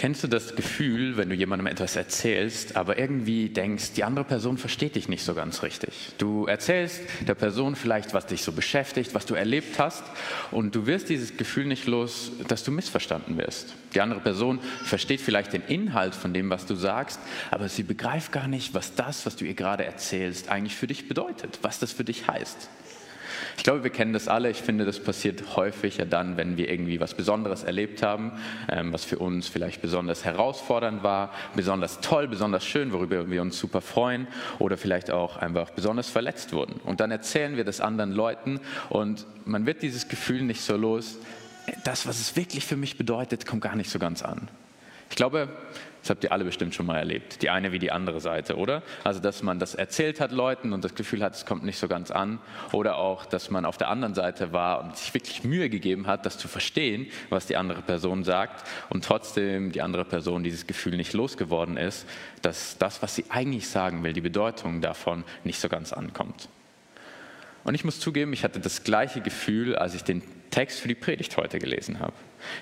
Kennst du das Gefühl, wenn du jemandem etwas erzählst, aber irgendwie denkst, die andere Person versteht dich nicht so ganz richtig? Du erzählst der Person vielleicht, was dich so beschäftigt, was du erlebt hast, und du wirst dieses Gefühl nicht los, dass du missverstanden wirst. Die andere Person versteht vielleicht den Inhalt von dem, was du sagst, aber sie begreift gar nicht, was das, was du ihr gerade erzählst, eigentlich für dich bedeutet, was das für dich heißt. Ich glaube, wir kennen das alle. Ich finde, das passiert häufiger dann, wenn wir irgendwie was Besonderes erlebt haben, ähm, was für uns vielleicht besonders herausfordernd war, besonders toll, besonders schön, worüber wir uns super freuen oder vielleicht auch einfach besonders verletzt wurden. Und dann erzählen wir das anderen Leuten und man wird dieses Gefühl nicht so los, das, was es wirklich für mich bedeutet, kommt gar nicht so ganz an. Ich glaube, das habt ihr alle bestimmt schon mal erlebt, die eine wie die andere Seite, oder? Also, dass man das erzählt hat Leuten und das Gefühl hat, es kommt nicht so ganz an. Oder auch, dass man auf der anderen Seite war und sich wirklich Mühe gegeben hat, das zu verstehen, was die andere Person sagt und trotzdem die andere Person dieses Gefühl nicht losgeworden ist, dass das, was sie eigentlich sagen will, die Bedeutung davon nicht so ganz ankommt. Und ich muss zugeben, ich hatte das gleiche Gefühl, als ich den Text für die Predigt heute gelesen habe.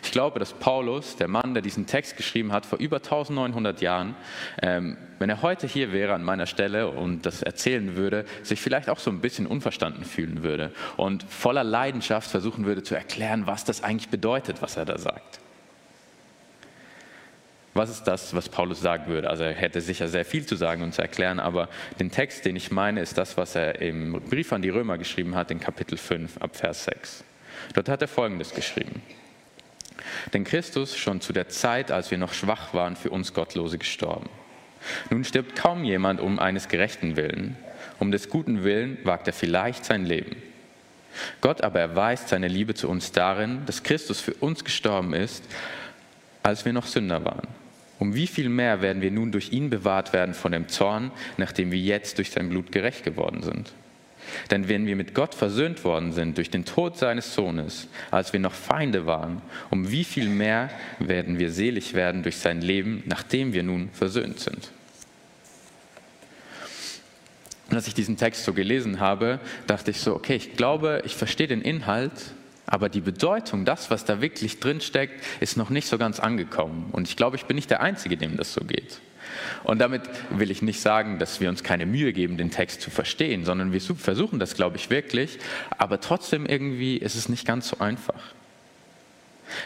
Ich glaube, dass Paulus, der Mann, der diesen Text geschrieben hat, vor über 1900 Jahren, ähm, wenn er heute hier wäre an meiner Stelle und das erzählen würde, sich vielleicht auch so ein bisschen unverstanden fühlen würde und voller Leidenschaft versuchen würde zu erklären, was das eigentlich bedeutet, was er da sagt. Was ist das, was Paulus sagen würde? Also er hätte sicher sehr viel zu sagen und zu erklären, aber den Text, den ich meine, ist das, was er im Brief an die Römer geschrieben hat, in Kapitel 5 ab Vers 6. Dort hat er Folgendes geschrieben. Denn Christus schon zu der Zeit, als wir noch schwach waren, für uns Gottlose gestorben. Nun stirbt kaum jemand um eines gerechten Willen. Um des guten Willen wagt er vielleicht sein Leben. Gott aber erweist seine Liebe zu uns darin, dass Christus für uns gestorben ist, als wir noch Sünder waren. Um wie viel mehr werden wir nun durch ihn bewahrt werden von dem Zorn, nachdem wir jetzt durch sein Blut gerecht geworden sind? Denn wenn wir mit Gott versöhnt worden sind durch den Tod seines Sohnes, als wir noch Feinde waren, um wie viel mehr werden wir selig werden durch sein Leben, nachdem wir nun versöhnt sind. Und als ich diesen Text so gelesen habe, dachte ich so, okay, ich glaube, ich verstehe den Inhalt, aber die Bedeutung, das, was da wirklich drin steckt, ist noch nicht so ganz angekommen. Und ich glaube, ich bin nicht der Einzige, dem das so geht. Und damit will ich nicht sagen, dass wir uns keine Mühe geben, den Text zu verstehen, sondern wir versuchen das, glaube ich, wirklich. Aber trotzdem irgendwie ist es nicht ganz so einfach.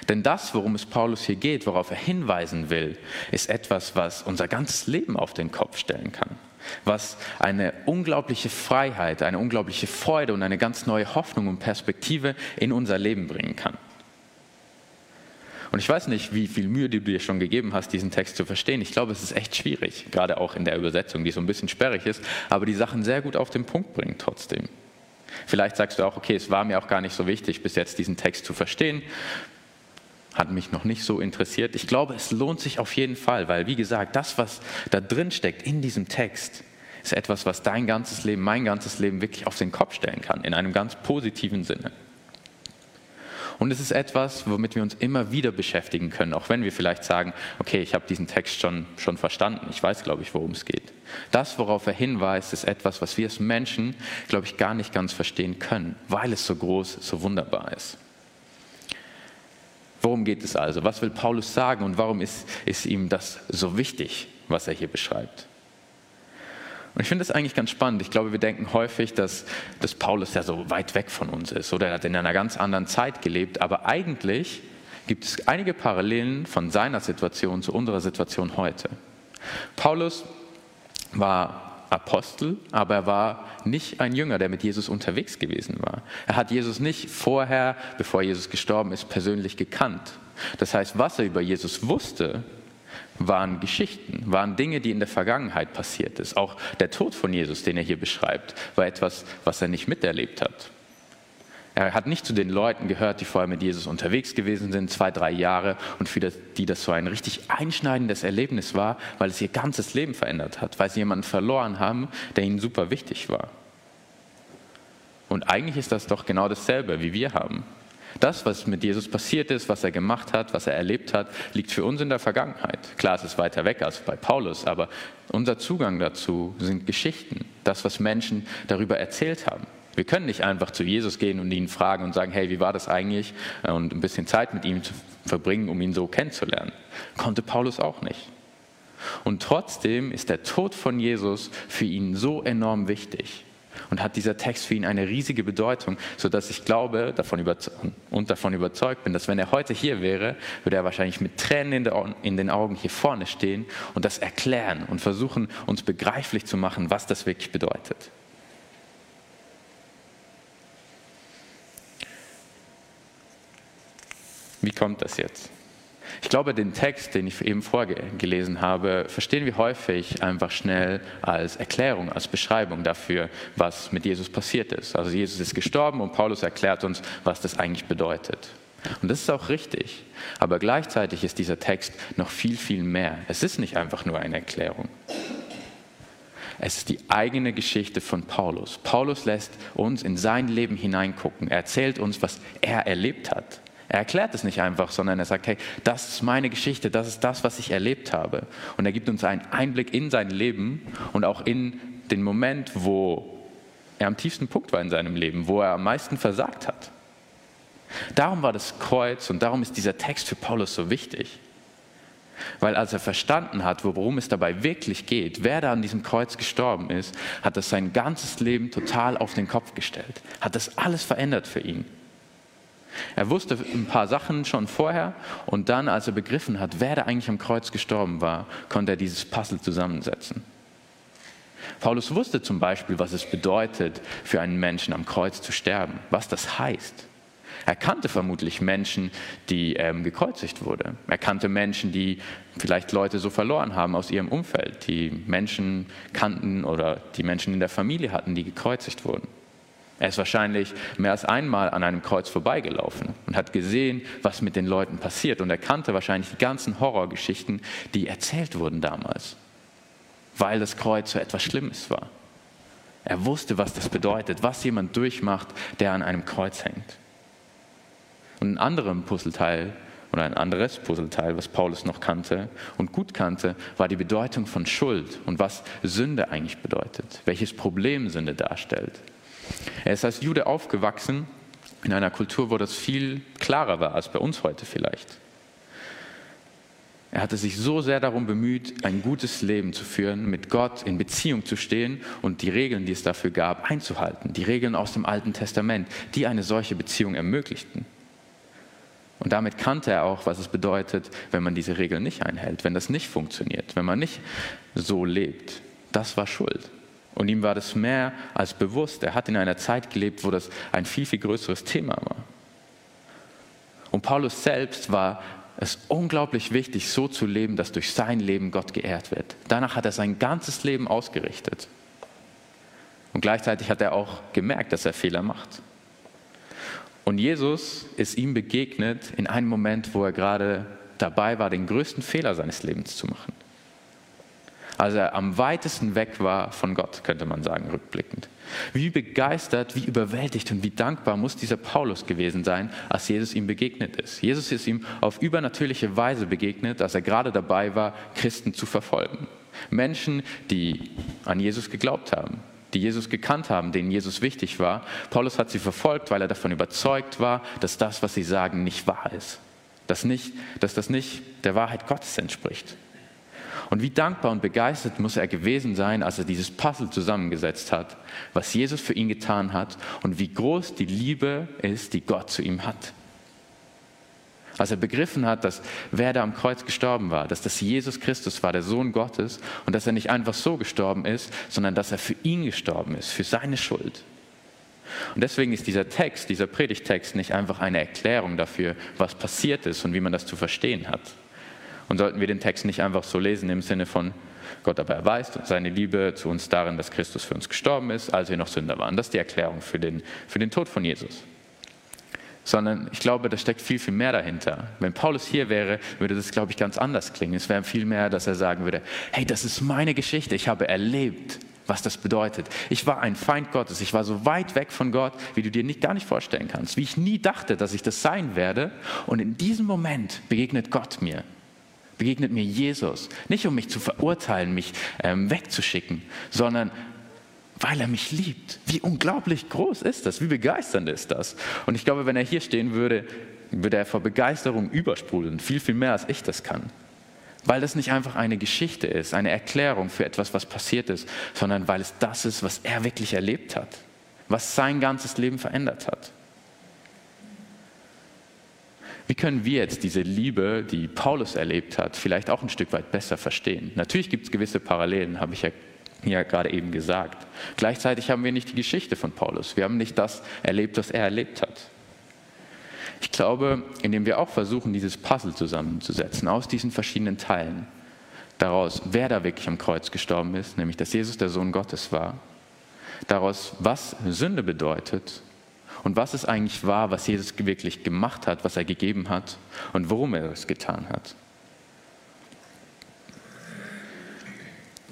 Denn das, worum es Paulus hier geht, worauf er hinweisen will, ist etwas, was unser ganzes Leben auf den Kopf stellen kann. Was eine unglaubliche Freiheit, eine unglaubliche Freude und eine ganz neue Hoffnung und Perspektive in unser Leben bringen kann. Und ich weiß nicht, wie viel Mühe du dir schon gegeben hast, diesen Text zu verstehen. Ich glaube, es ist echt schwierig, gerade auch in der Übersetzung, die so ein bisschen sperrig ist, aber die Sachen sehr gut auf den Punkt bringt trotzdem. Vielleicht sagst du auch, okay, es war mir auch gar nicht so wichtig, bis jetzt diesen Text zu verstehen. Hat mich noch nicht so interessiert. Ich glaube, es lohnt sich auf jeden Fall, weil, wie gesagt, das, was da drin steckt in diesem Text, ist etwas, was dein ganzes Leben, mein ganzes Leben wirklich auf den Kopf stellen kann, in einem ganz positiven Sinne. Und es ist etwas, womit wir uns immer wieder beschäftigen können, auch wenn wir vielleicht sagen, okay, ich habe diesen Text schon, schon verstanden, ich weiß, glaube ich, worum es geht. Das, worauf er hinweist, ist etwas, was wir als Menschen, glaube ich, gar nicht ganz verstehen können, weil es so groß, so wunderbar ist. Worum geht es also? Was will Paulus sagen und warum ist, ist ihm das so wichtig, was er hier beschreibt? Und ich finde das eigentlich ganz spannend. Ich glaube, wir denken häufig, dass, dass Paulus ja so weit weg von uns ist oder er hat in einer ganz anderen Zeit gelebt. Aber eigentlich gibt es einige Parallelen von seiner Situation zu unserer Situation heute. Paulus war Apostel, aber er war nicht ein Jünger, der mit Jesus unterwegs gewesen war. Er hat Jesus nicht vorher, bevor Jesus gestorben ist, persönlich gekannt. Das heißt, was er über Jesus wusste, waren Geschichten, waren Dinge, die in der Vergangenheit passiert ist. Auch der Tod von Jesus, den er hier beschreibt, war etwas, was er nicht miterlebt hat. Er hat nicht zu den Leuten gehört, die vorher mit Jesus unterwegs gewesen sind, zwei, drei Jahre, und für die das so ein richtig einschneidendes Erlebnis war, weil es ihr ganzes Leben verändert hat, weil sie jemanden verloren haben, der ihnen super wichtig war. Und eigentlich ist das doch genau dasselbe, wie wir haben. Das, was mit Jesus passiert ist, was er gemacht hat, was er erlebt hat, liegt für uns in der Vergangenheit. Klar, es ist weiter weg als bei Paulus, aber unser Zugang dazu sind Geschichten, das, was Menschen darüber erzählt haben. Wir können nicht einfach zu Jesus gehen und ihn fragen und sagen, hey, wie war das eigentlich? Und ein bisschen Zeit mit ihm zu verbringen, um ihn so kennenzulernen. Konnte Paulus auch nicht. Und trotzdem ist der Tod von Jesus für ihn so enorm wichtig und hat dieser Text für ihn eine riesige Bedeutung, sodass ich glaube davon und davon überzeugt bin, dass wenn er heute hier wäre, würde er wahrscheinlich mit Tränen in den Augen hier vorne stehen und das erklären und versuchen, uns begreiflich zu machen, was das wirklich bedeutet. Wie kommt das jetzt? Ich glaube, den Text, den ich eben vorgelesen habe, verstehen wir häufig einfach schnell als Erklärung, als Beschreibung dafür, was mit Jesus passiert ist. Also Jesus ist gestorben und Paulus erklärt uns, was das eigentlich bedeutet. Und das ist auch richtig. Aber gleichzeitig ist dieser Text noch viel, viel mehr. Es ist nicht einfach nur eine Erklärung. Es ist die eigene Geschichte von Paulus. Paulus lässt uns in sein Leben hineingucken. Er erzählt uns, was er erlebt hat. Er erklärt es nicht einfach, sondern er sagt, hey, das ist meine Geschichte, das ist das, was ich erlebt habe. Und er gibt uns einen Einblick in sein Leben und auch in den Moment, wo er am tiefsten Punkt war in seinem Leben, wo er am meisten versagt hat. Darum war das Kreuz und darum ist dieser Text für Paulus so wichtig. Weil als er verstanden hat, worum es dabei wirklich geht, wer da an diesem Kreuz gestorben ist, hat das sein ganzes Leben total auf den Kopf gestellt, hat das alles verändert für ihn. Er wusste ein paar Sachen schon vorher und dann, als er begriffen hat, wer da eigentlich am Kreuz gestorben war, konnte er dieses Puzzle zusammensetzen. Paulus wusste zum Beispiel, was es bedeutet, für einen Menschen am Kreuz zu sterben, was das heißt. Er kannte vermutlich Menschen, die ähm, gekreuzigt wurden. Er kannte Menschen, die vielleicht Leute so verloren haben aus ihrem Umfeld, die Menschen kannten oder die Menschen in der Familie hatten, die gekreuzigt wurden. Er ist wahrscheinlich mehr als einmal an einem Kreuz vorbeigelaufen und hat gesehen, was mit den Leuten passiert. Und er kannte wahrscheinlich die ganzen Horrorgeschichten, die erzählt wurden damals, weil das Kreuz so etwas Schlimmes war. Er wusste, was das bedeutet, was jemand durchmacht, der an einem Kreuz hängt. Und ein anderes Puzzleteil oder ein anderes Puzzleteil, was Paulus noch kannte und gut kannte, war die Bedeutung von Schuld und was Sünde eigentlich bedeutet, welches Problem Sünde darstellt. Er ist als Jude aufgewachsen in einer Kultur, wo das viel klarer war als bei uns heute vielleicht. Er hatte sich so sehr darum bemüht, ein gutes Leben zu führen, mit Gott in Beziehung zu stehen und die Regeln, die es dafür gab, einzuhalten. Die Regeln aus dem Alten Testament, die eine solche Beziehung ermöglichten. Und damit kannte er auch, was es bedeutet, wenn man diese Regeln nicht einhält, wenn das nicht funktioniert, wenn man nicht so lebt. Das war Schuld. Und ihm war das mehr als bewusst. Er hat in einer Zeit gelebt, wo das ein viel, viel größeres Thema war. Und Paulus selbst war es unglaublich wichtig, so zu leben, dass durch sein Leben Gott geehrt wird. Danach hat er sein ganzes Leben ausgerichtet. Und gleichzeitig hat er auch gemerkt, dass er Fehler macht. Und Jesus ist ihm begegnet in einem Moment, wo er gerade dabei war, den größten Fehler seines Lebens zu machen als er am weitesten weg war von Gott, könnte man sagen, rückblickend. Wie begeistert, wie überwältigt und wie dankbar muss dieser Paulus gewesen sein, als Jesus ihm begegnet ist. Jesus ist ihm auf übernatürliche Weise begegnet, als er gerade dabei war, Christen zu verfolgen. Menschen, die an Jesus geglaubt haben, die Jesus gekannt haben, denen Jesus wichtig war. Paulus hat sie verfolgt, weil er davon überzeugt war, dass das, was sie sagen, nicht wahr ist. Dass, nicht, dass das nicht der Wahrheit Gottes entspricht. Und wie dankbar und begeistert muss er gewesen sein, als er dieses Puzzle zusammengesetzt hat, was Jesus für ihn getan hat und wie groß die Liebe ist, die Gott zu ihm hat. Als er begriffen hat, dass wer da am Kreuz gestorben war, dass das Jesus Christus war, der Sohn Gottes, und dass er nicht einfach so gestorben ist, sondern dass er für ihn gestorben ist, für seine Schuld. Und deswegen ist dieser Text, dieser Predigtext nicht einfach eine Erklärung dafür, was passiert ist und wie man das zu verstehen hat. Und sollten wir den Text nicht einfach so lesen im Sinne von, Gott aber erweist seine Liebe zu uns darin, dass Christus für uns gestorben ist, als wir noch Sünder waren. Das ist die Erklärung für den, für den Tod von Jesus. Sondern ich glaube, da steckt viel, viel mehr dahinter. Wenn Paulus hier wäre, würde das, glaube ich, ganz anders klingen. Es wäre viel mehr, dass er sagen würde, hey, das ist meine Geschichte, ich habe erlebt, was das bedeutet. Ich war ein Feind Gottes, ich war so weit weg von Gott, wie du dir nicht, gar nicht vorstellen kannst, wie ich nie dachte, dass ich das sein werde. Und in diesem Moment begegnet Gott mir begegnet mir Jesus. Nicht um mich zu verurteilen, mich ähm, wegzuschicken, sondern weil er mich liebt. Wie unglaublich groß ist das, wie begeisternd ist das. Und ich glaube, wenn er hier stehen würde, würde er vor Begeisterung übersprudeln, viel, viel mehr als ich das kann. Weil das nicht einfach eine Geschichte ist, eine Erklärung für etwas, was passiert ist, sondern weil es das ist, was er wirklich erlebt hat, was sein ganzes Leben verändert hat. Wie können wir jetzt diese Liebe, die Paulus erlebt hat, vielleicht auch ein Stück weit besser verstehen? Natürlich gibt es gewisse Parallelen, habe ich ja, ja gerade eben gesagt. Gleichzeitig haben wir nicht die Geschichte von Paulus. Wir haben nicht das erlebt, was er erlebt hat. Ich glaube, indem wir auch versuchen, dieses Puzzle zusammenzusetzen aus diesen verschiedenen Teilen, daraus, wer da wirklich am Kreuz gestorben ist, nämlich dass Jesus der Sohn Gottes war, daraus, was Sünde bedeutet und was es eigentlich war, was Jesus wirklich gemacht hat, was er gegeben hat und warum er es getan hat.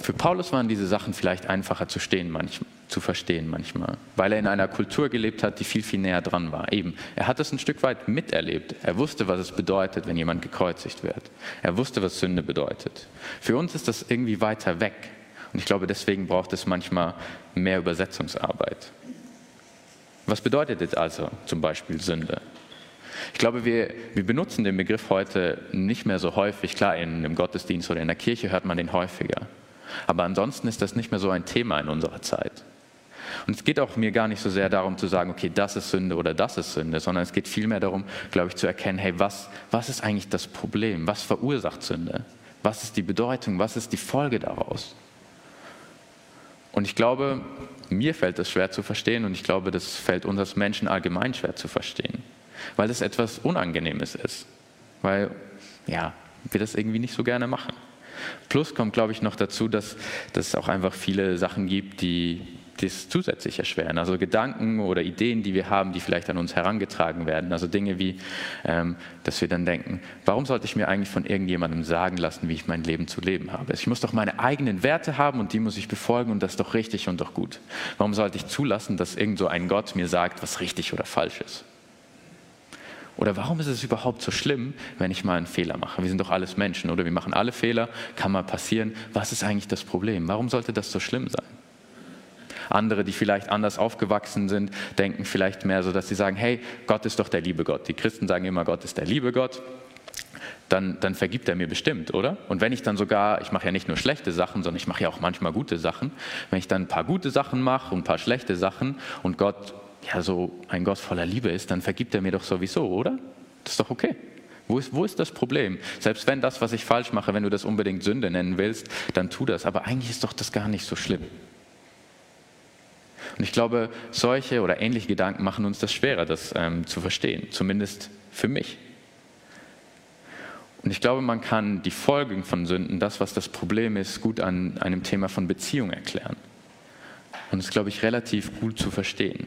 Für Paulus waren diese Sachen vielleicht einfacher zu, stehen manchmal, zu verstehen manchmal, weil er in einer Kultur gelebt hat, die viel, viel näher dran war. Eben, er hat es ein Stück weit miterlebt. Er wusste, was es bedeutet, wenn jemand gekreuzigt wird. Er wusste, was Sünde bedeutet. Für uns ist das irgendwie weiter weg. Und ich glaube, deswegen braucht es manchmal mehr Übersetzungsarbeit. Was bedeutet jetzt also zum Beispiel Sünde? Ich glaube, wir, wir benutzen den Begriff heute nicht mehr so häufig. Klar, in einem Gottesdienst oder in der Kirche hört man den häufiger. Aber ansonsten ist das nicht mehr so ein Thema in unserer Zeit. Und es geht auch mir gar nicht so sehr darum zu sagen, okay, das ist Sünde oder das ist Sünde, sondern es geht vielmehr darum, glaube ich, zu erkennen, hey, was, was ist eigentlich das Problem? Was verursacht Sünde? Was ist die Bedeutung? Was ist die Folge daraus? Und ich glaube, mir fällt das schwer zu verstehen und ich glaube, das fällt uns als Menschen allgemein schwer zu verstehen, weil es etwas Unangenehmes ist, weil ja, wir das irgendwie nicht so gerne machen. Plus kommt, glaube ich, noch dazu, dass, dass es auch einfach viele Sachen gibt, die das zusätzlich erschweren. Also Gedanken oder Ideen, die wir haben, die vielleicht an uns herangetragen werden. Also Dinge wie, ähm, dass wir dann denken, warum sollte ich mir eigentlich von irgendjemandem sagen lassen, wie ich mein Leben zu leben habe? Ich muss doch meine eigenen Werte haben und die muss ich befolgen und das ist doch richtig und doch gut. Warum sollte ich zulassen, dass irgend so ein Gott mir sagt, was richtig oder falsch ist? Oder warum ist es überhaupt so schlimm, wenn ich mal einen Fehler mache? Wir sind doch alles Menschen, oder? Wir machen alle Fehler, kann mal passieren. Was ist eigentlich das Problem? Warum sollte das so schlimm sein? Andere, die vielleicht anders aufgewachsen sind, denken vielleicht mehr so, dass sie sagen, hey, Gott ist doch der liebe Gott. Die Christen sagen immer, Gott ist der liebe Gott. Dann, dann, vergibt er mir bestimmt, oder? Und wenn ich dann sogar, ich mache ja nicht nur schlechte Sachen, sondern ich mache ja auch manchmal gute Sachen, wenn ich dann ein paar gute Sachen mache und ein paar schlechte Sachen und Gott ja so ein Gott voller Liebe ist, dann vergibt er mir doch sowieso, oder? Das ist doch okay. Wo ist, wo ist das Problem? Selbst wenn das, was ich falsch mache, wenn du das unbedingt Sünde nennen willst, dann tu das. Aber eigentlich ist doch das gar nicht so schlimm. Und ich glaube, solche oder ähnliche Gedanken machen uns das schwerer, das ähm, zu verstehen, zumindest für mich. Und ich glaube, man kann die Folgen von Sünden, das, was das Problem ist, gut an einem Thema von Beziehung erklären. Und das ist, glaube ich, relativ gut zu verstehen.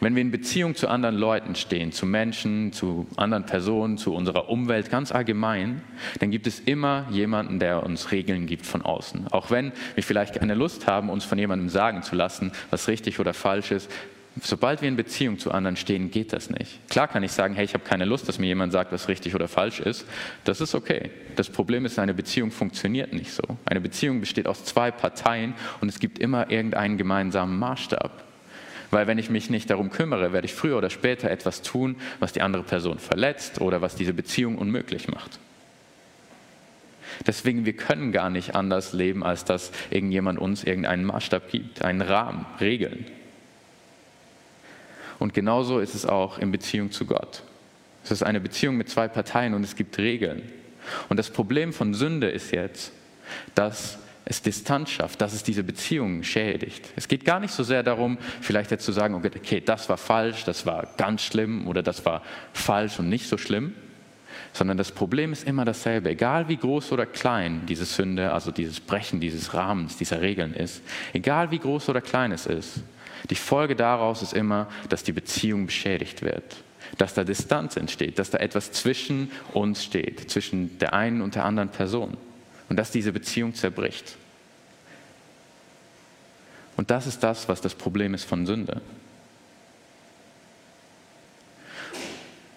Wenn wir in Beziehung zu anderen Leuten stehen, zu Menschen, zu anderen Personen, zu unserer Umwelt ganz allgemein, dann gibt es immer jemanden, der uns Regeln gibt von außen. Auch wenn wir vielleicht keine Lust haben, uns von jemandem sagen zu lassen, was richtig oder falsch ist, Sobald wir in Beziehung zu anderen stehen, geht das nicht. Klar kann ich sagen, hey, ich habe keine Lust, dass mir jemand sagt, was richtig oder falsch ist. Das ist okay. Das Problem ist, eine Beziehung funktioniert nicht so. Eine Beziehung besteht aus zwei Parteien und es gibt immer irgendeinen gemeinsamen Maßstab. Weil wenn ich mich nicht darum kümmere, werde ich früher oder später etwas tun, was die andere Person verletzt oder was diese Beziehung unmöglich macht. Deswegen, wir können gar nicht anders leben, als dass irgendjemand uns irgendeinen Maßstab gibt, einen Rahmen, Regeln. Und genauso ist es auch in Beziehung zu Gott. Es ist eine Beziehung mit zwei Parteien und es gibt Regeln. Und das Problem von Sünde ist jetzt, dass es Distanz schafft, dass es diese Beziehungen schädigt. Es geht gar nicht so sehr darum, vielleicht jetzt zu sagen, okay, das war falsch, das war ganz schlimm oder das war falsch und nicht so schlimm, sondern das Problem ist immer dasselbe. Egal wie groß oder klein diese Sünde, also dieses Brechen dieses Rahmens, dieser Regeln ist, egal wie groß oder klein es ist, die Folge daraus ist immer, dass die Beziehung beschädigt wird, dass da Distanz entsteht, dass da etwas zwischen uns steht, zwischen der einen und der anderen Person und dass diese Beziehung zerbricht. Und das ist das, was das Problem ist von Sünde.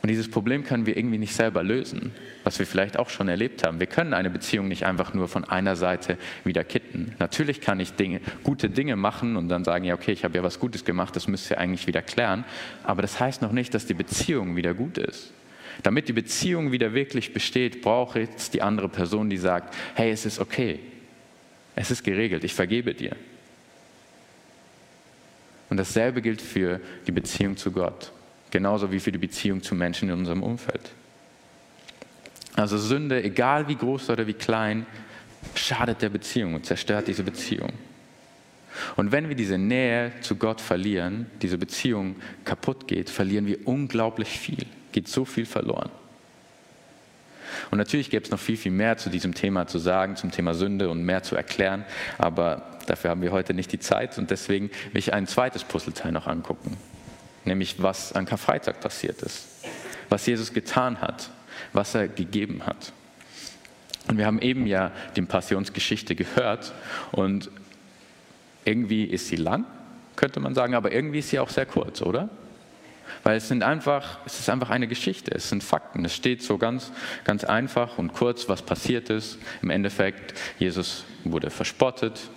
Und dieses Problem können wir irgendwie nicht selber lösen, was wir vielleicht auch schon erlebt haben. Wir können eine Beziehung nicht einfach nur von einer Seite wieder kitten. Natürlich kann ich Dinge, gute Dinge machen und dann sagen, ja, okay, ich habe ja was Gutes gemacht, das müsst ihr eigentlich wieder klären. Aber das heißt noch nicht, dass die Beziehung wieder gut ist. Damit die Beziehung wieder wirklich besteht, brauche jetzt die andere Person, die sagt, hey, es ist okay, es ist geregelt, ich vergebe dir. Und dasselbe gilt für die Beziehung zu Gott genauso wie für die Beziehung zu Menschen in unserem Umfeld. Also Sünde, egal wie groß oder wie klein, schadet der Beziehung und zerstört diese Beziehung. Und wenn wir diese Nähe zu Gott verlieren, diese Beziehung kaputt geht, verlieren wir unglaublich viel, geht so viel verloren. Und natürlich gäbe es noch viel, viel mehr zu diesem Thema zu sagen, zum Thema Sünde und mehr zu erklären, aber dafür haben wir heute nicht die Zeit und deswegen will ich ein zweites Puzzleteil noch angucken nämlich was an Karfreitag passiert ist, was Jesus getan hat, was er gegeben hat. Und wir haben eben ja die Passionsgeschichte gehört und irgendwie ist sie lang, könnte man sagen, aber irgendwie ist sie auch sehr kurz, oder? Weil es sind einfach, es ist einfach eine Geschichte, es sind Fakten. Es steht so ganz, ganz einfach und kurz, was passiert ist. Im Endeffekt, Jesus wurde verspottet,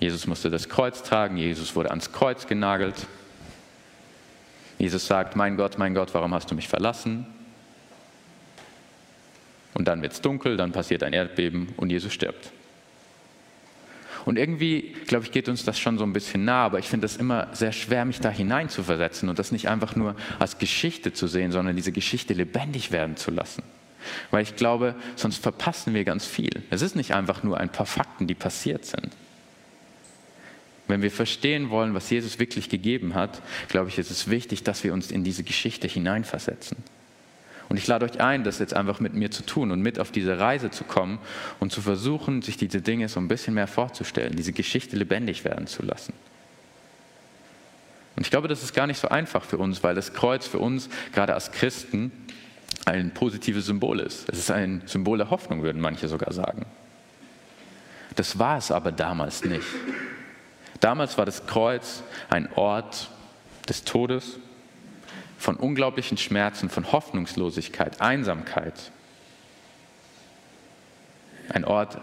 Jesus musste das Kreuz tragen, Jesus wurde ans Kreuz genagelt. Jesus sagt, mein Gott, mein Gott, warum hast du mich verlassen? Und dann wird es dunkel, dann passiert ein Erdbeben und Jesus stirbt. Und irgendwie, glaube ich, geht uns das schon so ein bisschen nah, aber ich finde es immer sehr schwer, mich da hinein zu versetzen und das nicht einfach nur als Geschichte zu sehen, sondern diese Geschichte lebendig werden zu lassen. Weil ich glaube, sonst verpassen wir ganz viel. Es ist nicht einfach nur ein paar Fakten, die passiert sind. Wenn wir verstehen wollen, was Jesus wirklich gegeben hat, glaube ich, ist es wichtig, dass wir uns in diese Geschichte hineinversetzen. Und ich lade euch ein, das jetzt einfach mit mir zu tun und mit auf diese Reise zu kommen und zu versuchen, sich diese Dinge so ein bisschen mehr vorzustellen, diese Geschichte lebendig werden zu lassen. Und ich glaube, das ist gar nicht so einfach für uns, weil das Kreuz für uns, gerade als Christen, ein positives Symbol ist. Es ist ein Symbol der Hoffnung, würden manche sogar sagen. Das war es aber damals nicht. Damals war das Kreuz ein Ort des Todes, von unglaublichen Schmerzen, von Hoffnungslosigkeit, Einsamkeit. Ein Ort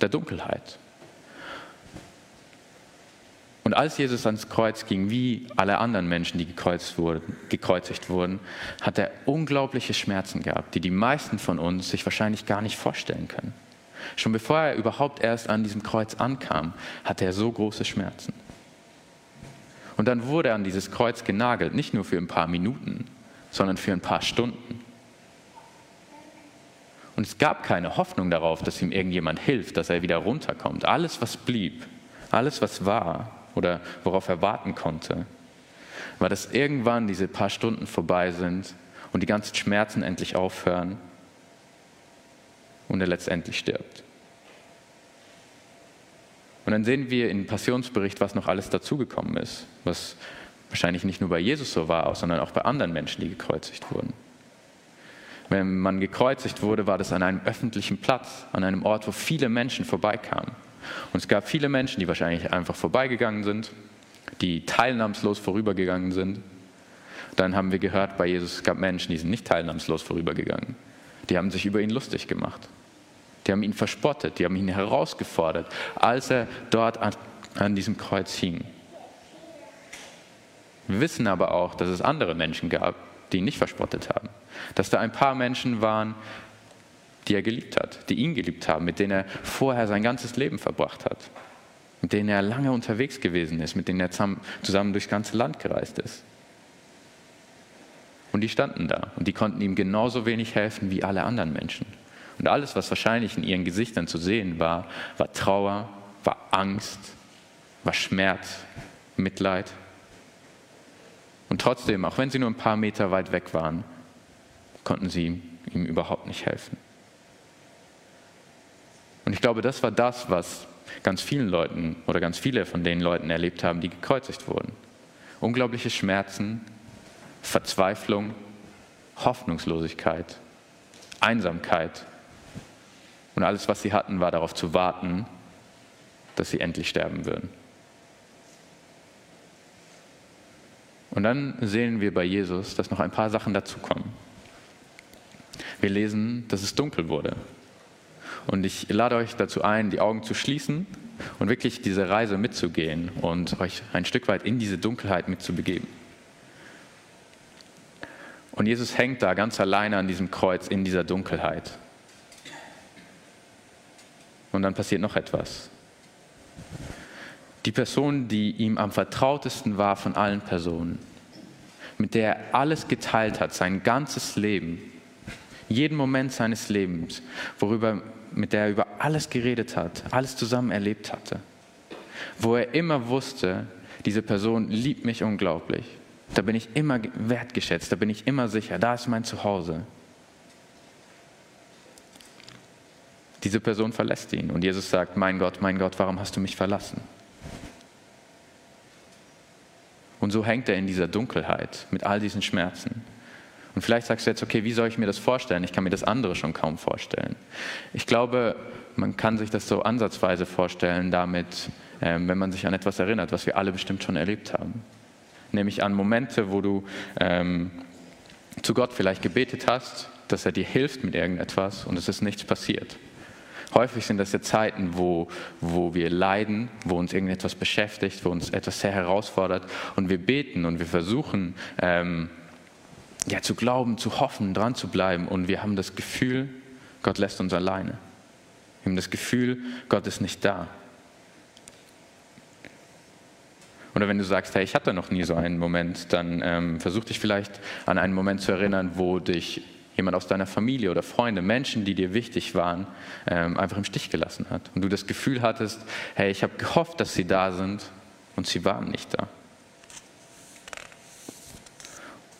der Dunkelheit. Und als Jesus ans Kreuz ging, wie alle anderen Menschen, die gekreuzigt wurden, gekreuzigt wurden, hat er unglaubliche Schmerzen gehabt, die die meisten von uns sich wahrscheinlich gar nicht vorstellen können. Schon bevor er überhaupt erst an diesem Kreuz ankam, hatte er so große Schmerzen. Und dann wurde er an dieses Kreuz genagelt, nicht nur für ein paar Minuten, sondern für ein paar Stunden. Und es gab keine Hoffnung darauf, dass ihm irgendjemand hilft, dass er wieder runterkommt. Alles, was blieb, alles, was war oder worauf er warten konnte, war, dass irgendwann diese paar Stunden vorbei sind und die ganzen Schmerzen endlich aufhören und er letztendlich stirbt. Und dann sehen wir im Passionsbericht, was noch alles dazugekommen ist, was wahrscheinlich nicht nur bei Jesus so war, sondern auch bei anderen Menschen, die gekreuzigt wurden. Wenn man gekreuzigt wurde, war das an einem öffentlichen Platz, an einem Ort, wo viele Menschen vorbeikamen. Und es gab viele Menschen, die wahrscheinlich einfach vorbeigegangen sind, die teilnahmslos vorübergegangen sind. Dann haben wir gehört, bei Jesus es gab Menschen, die sind nicht teilnahmslos vorübergegangen. Die haben sich über ihn lustig gemacht. Die haben ihn verspottet, die haben ihn herausgefordert, als er dort an, an diesem Kreuz hing. Wir wissen aber auch, dass es andere Menschen gab, die ihn nicht verspottet haben. Dass da ein paar Menschen waren, die er geliebt hat, die ihn geliebt haben, mit denen er vorher sein ganzes Leben verbracht hat, mit denen er lange unterwegs gewesen ist, mit denen er zusammen durchs ganze Land gereist ist. Und die standen da und die konnten ihm genauso wenig helfen wie alle anderen Menschen. Und alles, was wahrscheinlich in ihren Gesichtern zu sehen war, war Trauer, war Angst, war Schmerz, Mitleid. Und trotzdem, auch wenn sie nur ein paar Meter weit weg waren, konnten sie ihm überhaupt nicht helfen. Und ich glaube, das war das, was ganz vielen Leuten oder ganz viele von den Leuten erlebt haben, die gekreuzigt wurden. Unglaubliche Schmerzen, Verzweiflung, Hoffnungslosigkeit, Einsamkeit, und alles, was sie hatten, war darauf zu warten, dass sie endlich sterben würden. Und dann sehen wir bei Jesus, dass noch ein paar Sachen dazukommen. Wir lesen, dass es dunkel wurde. Und ich lade euch dazu ein, die Augen zu schließen und wirklich diese Reise mitzugehen und euch ein Stück weit in diese Dunkelheit mitzubegeben. Und Jesus hängt da ganz alleine an diesem Kreuz in dieser Dunkelheit. Und dann passiert noch etwas. Die Person, die ihm am vertrautesten war von allen Personen, mit der er alles geteilt hat, sein ganzes Leben, jeden Moment seines Lebens, worüber, mit der er über alles geredet hat, alles zusammen erlebt hatte, wo er immer wusste, diese Person liebt mich unglaublich. Da bin ich immer wertgeschätzt, da bin ich immer sicher, da ist mein Zuhause. Diese Person verlässt ihn und Jesus sagt, mein Gott, mein Gott, warum hast du mich verlassen? Und so hängt er in dieser Dunkelheit mit all diesen Schmerzen. Und vielleicht sagst du jetzt, okay, wie soll ich mir das vorstellen? Ich kann mir das andere schon kaum vorstellen. Ich glaube, man kann sich das so ansatzweise vorstellen damit, ähm, wenn man sich an etwas erinnert, was wir alle bestimmt schon erlebt haben. Nämlich an Momente, wo du ähm, zu Gott vielleicht gebetet hast, dass er dir hilft mit irgendetwas und es ist nichts passiert. Häufig sind das ja Zeiten, wo, wo wir leiden, wo uns irgendetwas beschäftigt, wo uns etwas sehr herausfordert und wir beten und wir versuchen, ähm, ja, zu glauben, zu hoffen, dran zu bleiben und wir haben das Gefühl, Gott lässt uns alleine. Wir haben das Gefühl, Gott ist nicht da. Oder wenn du sagst, hey, ich hatte noch nie so einen Moment, dann ähm, versuch dich vielleicht an einen Moment zu erinnern, wo dich jemand aus deiner Familie oder Freunde, Menschen, die dir wichtig waren, ähm, einfach im Stich gelassen hat. Und du das Gefühl hattest, hey, ich habe gehofft, dass sie da sind und sie waren nicht da.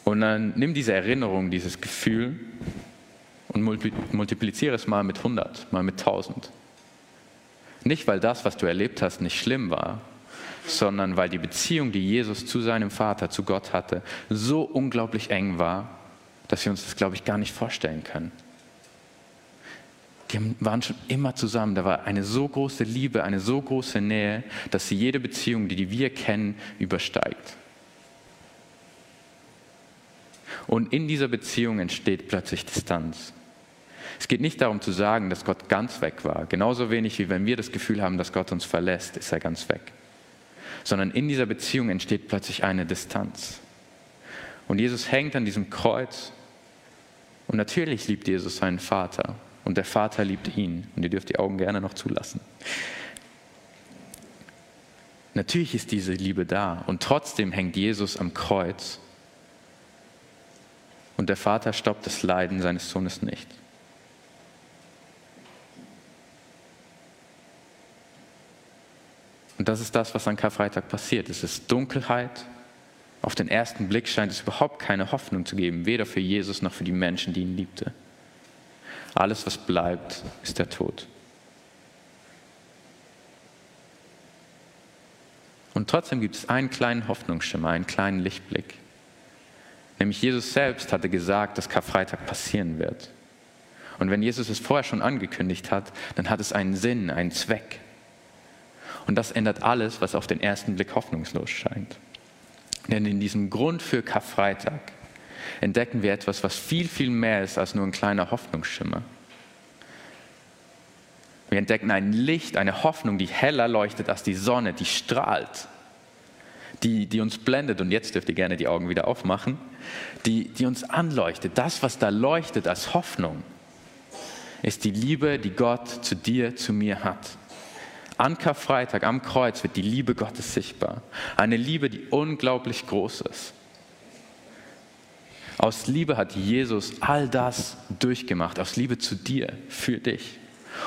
Und dann nimm diese Erinnerung, dieses Gefühl und multipliziere es mal mit 100, mal mit 1000. Nicht, weil das, was du erlebt hast, nicht schlimm war, sondern weil die Beziehung, die Jesus zu seinem Vater, zu Gott hatte, so unglaublich eng war, dass wir uns das, glaube ich, gar nicht vorstellen können. Die waren schon immer zusammen. Da war eine so große Liebe, eine so große Nähe, dass sie jede Beziehung, die wir kennen, übersteigt. Und in dieser Beziehung entsteht plötzlich Distanz. Es geht nicht darum zu sagen, dass Gott ganz weg war. Genauso wenig wie wenn wir das Gefühl haben, dass Gott uns verlässt, ist er ganz weg. Sondern in dieser Beziehung entsteht plötzlich eine Distanz. Und Jesus hängt an diesem Kreuz. Und natürlich liebt Jesus seinen Vater. Und der Vater liebt ihn. Und ihr dürft die Augen gerne noch zulassen. Natürlich ist diese Liebe da. Und trotzdem hängt Jesus am Kreuz und der Vater stoppt das Leiden seines Sohnes nicht. Und das ist das, was an Karfreitag passiert. Es ist Dunkelheit. Auf den ersten Blick scheint es überhaupt keine Hoffnung zu geben, weder für Jesus noch für die Menschen, die ihn liebte. Alles, was bleibt, ist der Tod. Und trotzdem gibt es einen kleinen Hoffnungsschimmer, einen kleinen Lichtblick. Nämlich Jesus selbst hatte gesagt, dass Karfreitag passieren wird. Und wenn Jesus es vorher schon angekündigt hat, dann hat es einen Sinn, einen Zweck. Und das ändert alles, was auf den ersten Blick hoffnungslos scheint. Denn in diesem Grund für Karfreitag entdecken wir etwas, was viel, viel mehr ist als nur ein kleiner Hoffnungsschimmer. Wir entdecken ein Licht, eine Hoffnung, die heller leuchtet als die Sonne, die strahlt die, die uns blendet, und jetzt dürft ihr gerne die Augen wieder aufmachen, die, die uns anleuchtet. Das, was da leuchtet als Hoffnung, ist die Liebe, die Gott zu dir, zu mir hat. An Karfreitag am Kreuz wird die Liebe Gottes sichtbar. Eine Liebe, die unglaublich groß ist. Aus Liebe hat Jesus all das durchgemacht, aus Liebe zu dir, für dich.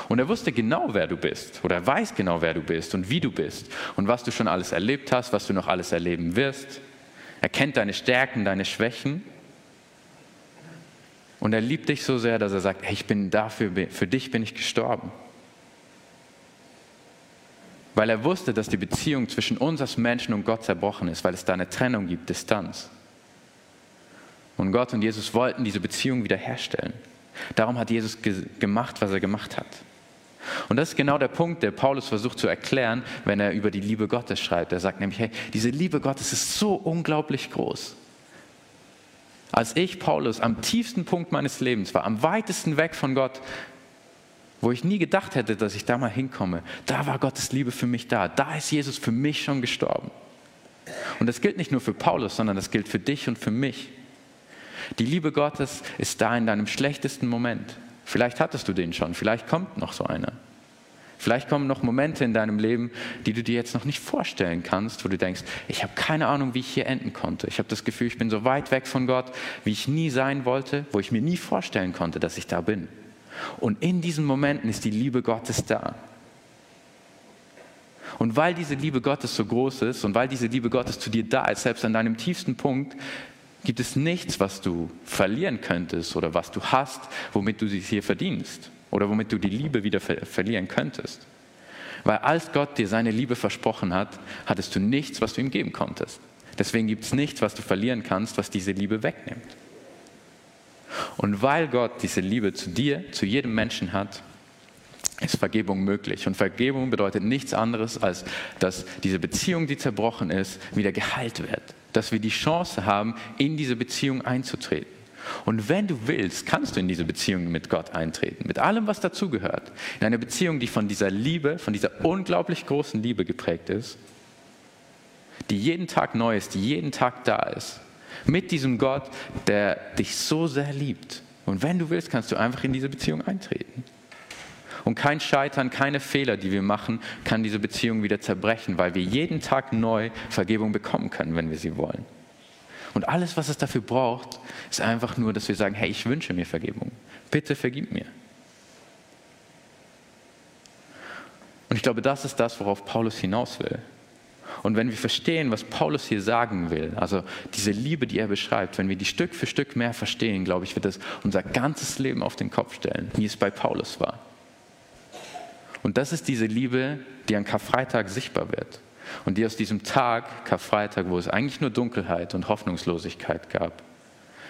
Und er wusste genau, wer du bist. Oder er weiß genau, wer du bist und wie du bist. Und was du schon alles erlebt hast, was du noch alles erleben wirst. Er kennt deine Stärken, deine Schwächen. Und er liebt dich so sehr, dass er sagt, hey, ich bin dafür, für dich bin ich gestorben. Weil er wusste, dass die Beziehung zwischen uns als Menschen und Gott zerbrochen ist, weil es da eine Trennung gibt, Distanz. Und Gott und Jesus wollten diese Beziehung wiederherstellen. Darum hat Jesus ge gemacht, was er gemacht hat. Und das ist genau der Punkt, der Paulus versucht zu erklären, wenn er über die Liebe Gottes schreibt. Er sagt nämlich, hey, diese Liebe Gottes ist so unglaublich groß. Als ich, Paulus, am tiefsten Punkt meines Lebens war, am weitesten weg von Gott, wo ich nie gedacht hätte, dass ich da mal hinkomme, da war Gottes Liebe für mich da. Da ist Jesus für mich schon gestorben. Und das gilt nicht nur für Paulus, sondern das gilt für dich und für mich. Die Liebe Gottes ist da in deinem schlechtesten Moment. Vielleicht hattest du den schon, vielleicht kommt noch so einer. Vielleicht kommen noch Momente in deinem Leben, die du dir jetzt noch nicht vorstellen kannst, wo du denkst, ich habe keine Ahnung, wie ich hier enden konnte. Ich habe das Gefühl, ich bin so weit weg von Gott, wie ich nie sein wollte, wo ich mir nie vorstellen konnte, dass ich da bin. Und in diesen Momenten ist die Liebe Gottes da. Und weil diese Liebe Gottes so groß ist und weil diese Liebe Gottes zu dir da ist, selbst an deinem tiefsten Punkt, gibt es nichts, was du verlieren könntest oder was du hast, womit du sie hier verdienst oder womit du die Liebe wieder ver verlieren könntest. Weil als Gott dir seine Liebe versprochen hat, hattest du nichts, was du ihm geben konntest. Deswegen gibt es nichts, was du verlieren kannst, was diese Liebe wegnimmt. Und weil Gott diese Liebe zu dir, zu jedem Menschen hat, ist Vergebung möglich. Und Vergebung bedeutet nichts anderes, als dass diese Beziehung, die zerbrochen ist, wieder geheilt wird. Dass wir die Chance haben, in diese Beziehung einzutreten. Und wenn du willst, kannst du in diese Beziehung mit Gott eintreten, mit allem, was dazugehört. In eine Beziehung, die von dieser Liebe, von dieser unglaublich großen Liebe geprägt ist, die jeden Tag neu ist, die jeden Tag da ist. Mit diesem Gott, der dich so sehr liebt. Und wenn du willst, kannst du einfach in diese Beziehung eintreten. Und kein Scheitern, keine Fehler, die wir machen, kann diese Beziehung wieder zerbrechen, weil wir jeden Tag neu Vergebung bekommen können, wenn wir sie wollen. Und alles, was es dafür braucht, ist einfach nur, dass wir sagen, hey, ich wünsche mir Vergebung. Bitte vergib mir. Und ich glaube, das ist das, worauf Paulus hinaus will. Und wenn wir verstehen, was Paulus hier sagen will, also diese Liebe, die er beschreibt, wenn wir die Stück für Stück mehr verstehen, glaube ich, wird das unser ganzes Leben auf den Kopf stellen, wie es bei Paulus war. Und das ist diese Liebe, die an Karfreitag sichtbar wird und die aus diesem Tag, Karfreitag, wo es eigentlich nur Dunkelheit und Hoffnungslosigkeit gab,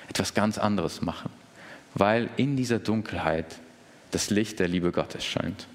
etwas ganz anderes machen, weil in dieser Dunkelheit das Licht der Liebe Gottes scheint.